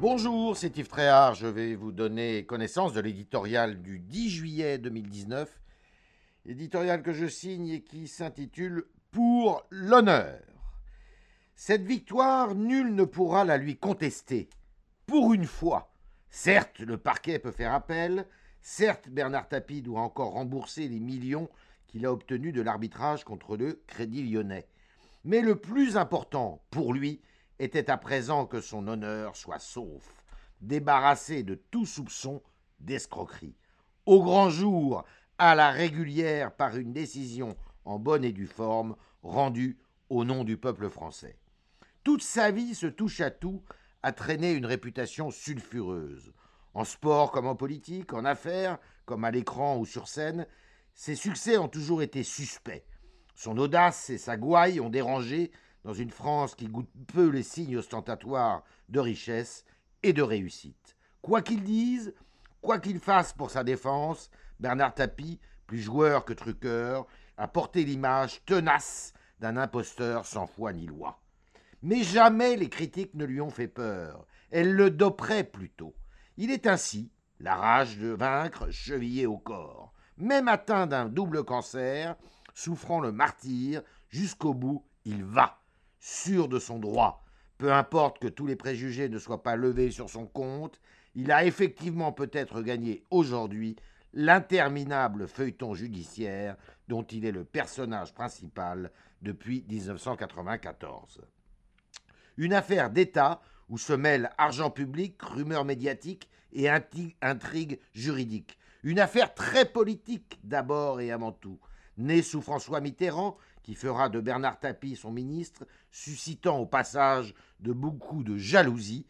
Bonjour, c'est Yves Tréhard. Je vais vous donner connaissance de l'éditorial du 10 juillet 2019, éditorial que je signe et qui s'intitule Pour l'honneur. Cette victoire, nul ne pourra la lui contester. Pour une fois. Certes, le parquet peut faire appel, certes, Bernard Tapie doit encore rembourser les millions qu'il a obtenus de l'arbitrage contre le Crédit lyonnais. Mais le plus important pour lui était à présent que son honneur soit sauf, débarrassé de tout soupçon d'escroquerie. Au grand jour, à la régulière par une décision en bonne et due forme, rendue au nom du peuple français. Toute sa vie, se touche à tout, a traîné une réputation sulfureuse. En sport comme en politique, en affaires comme à l'écran ou sur scène, ses succès ont toujours été suspects. Son audace et sa gouaille ont dérangé dans une France qui goûte peu les signes ostentatoires de richesse et de réussite. Quoi qu'il dise, quoi qu'il fasse pour sa défense, Bernard Tapie, plus joueur que truqueur, a porté l'image tenace d'un imposteur sans foi ni loi. Mais jamais les critiques ne lui ont fait peur, elles le doperaient plutôt. Il est ainsi, la rage de vaincre chevillée au corps. Même atteint d'un double cancer, souffrant le martyr, jusqu'au bout, il va, sûr de son droit. Peu importe que tous les préjugés ne soient pas levés sur son compte, il a effectivement peut-être gagné aujourd'hui l'interminable feuilleton judiciaire dont il est le personnage principal depuis 1994. Une affaire d'État où se mêlent argent public, rumeurs médiatiques et intrigues juridiques. Une affaire très politique d'abord et avant tout, née sous François Mitterrand, qui fera de Bernard Tapie son ministre, suscitant au passage de beaucoup de jalousie,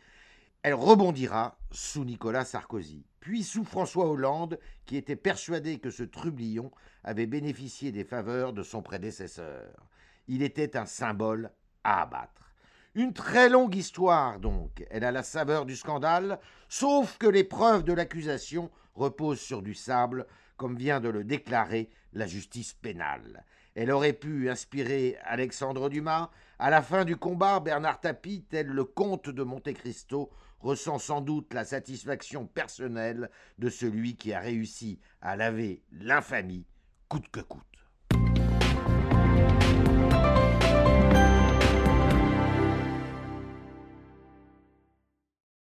elle rebondira sous Nicolas Sarkozy, puis sous François Hollande, qui était persuadé que ce trublion avait bénéficié des faveurs de son prédécesseur. Il était un symbole à abattre. Une très longue histoire, donc. Elle a la saveur du scandale, sauf que les preuves de l'accusation reposent sur du sable, comme vient de le déclarer la justice pénale. Elle aurait pu inspirer Alexandre Dumas. À la fin du combat, Bernard Tapie, tel le comte de Monte Cristo, ressent sans doute la satisfaction personnelle de celui qui a réussi à laver l'infamie coûte que coûte.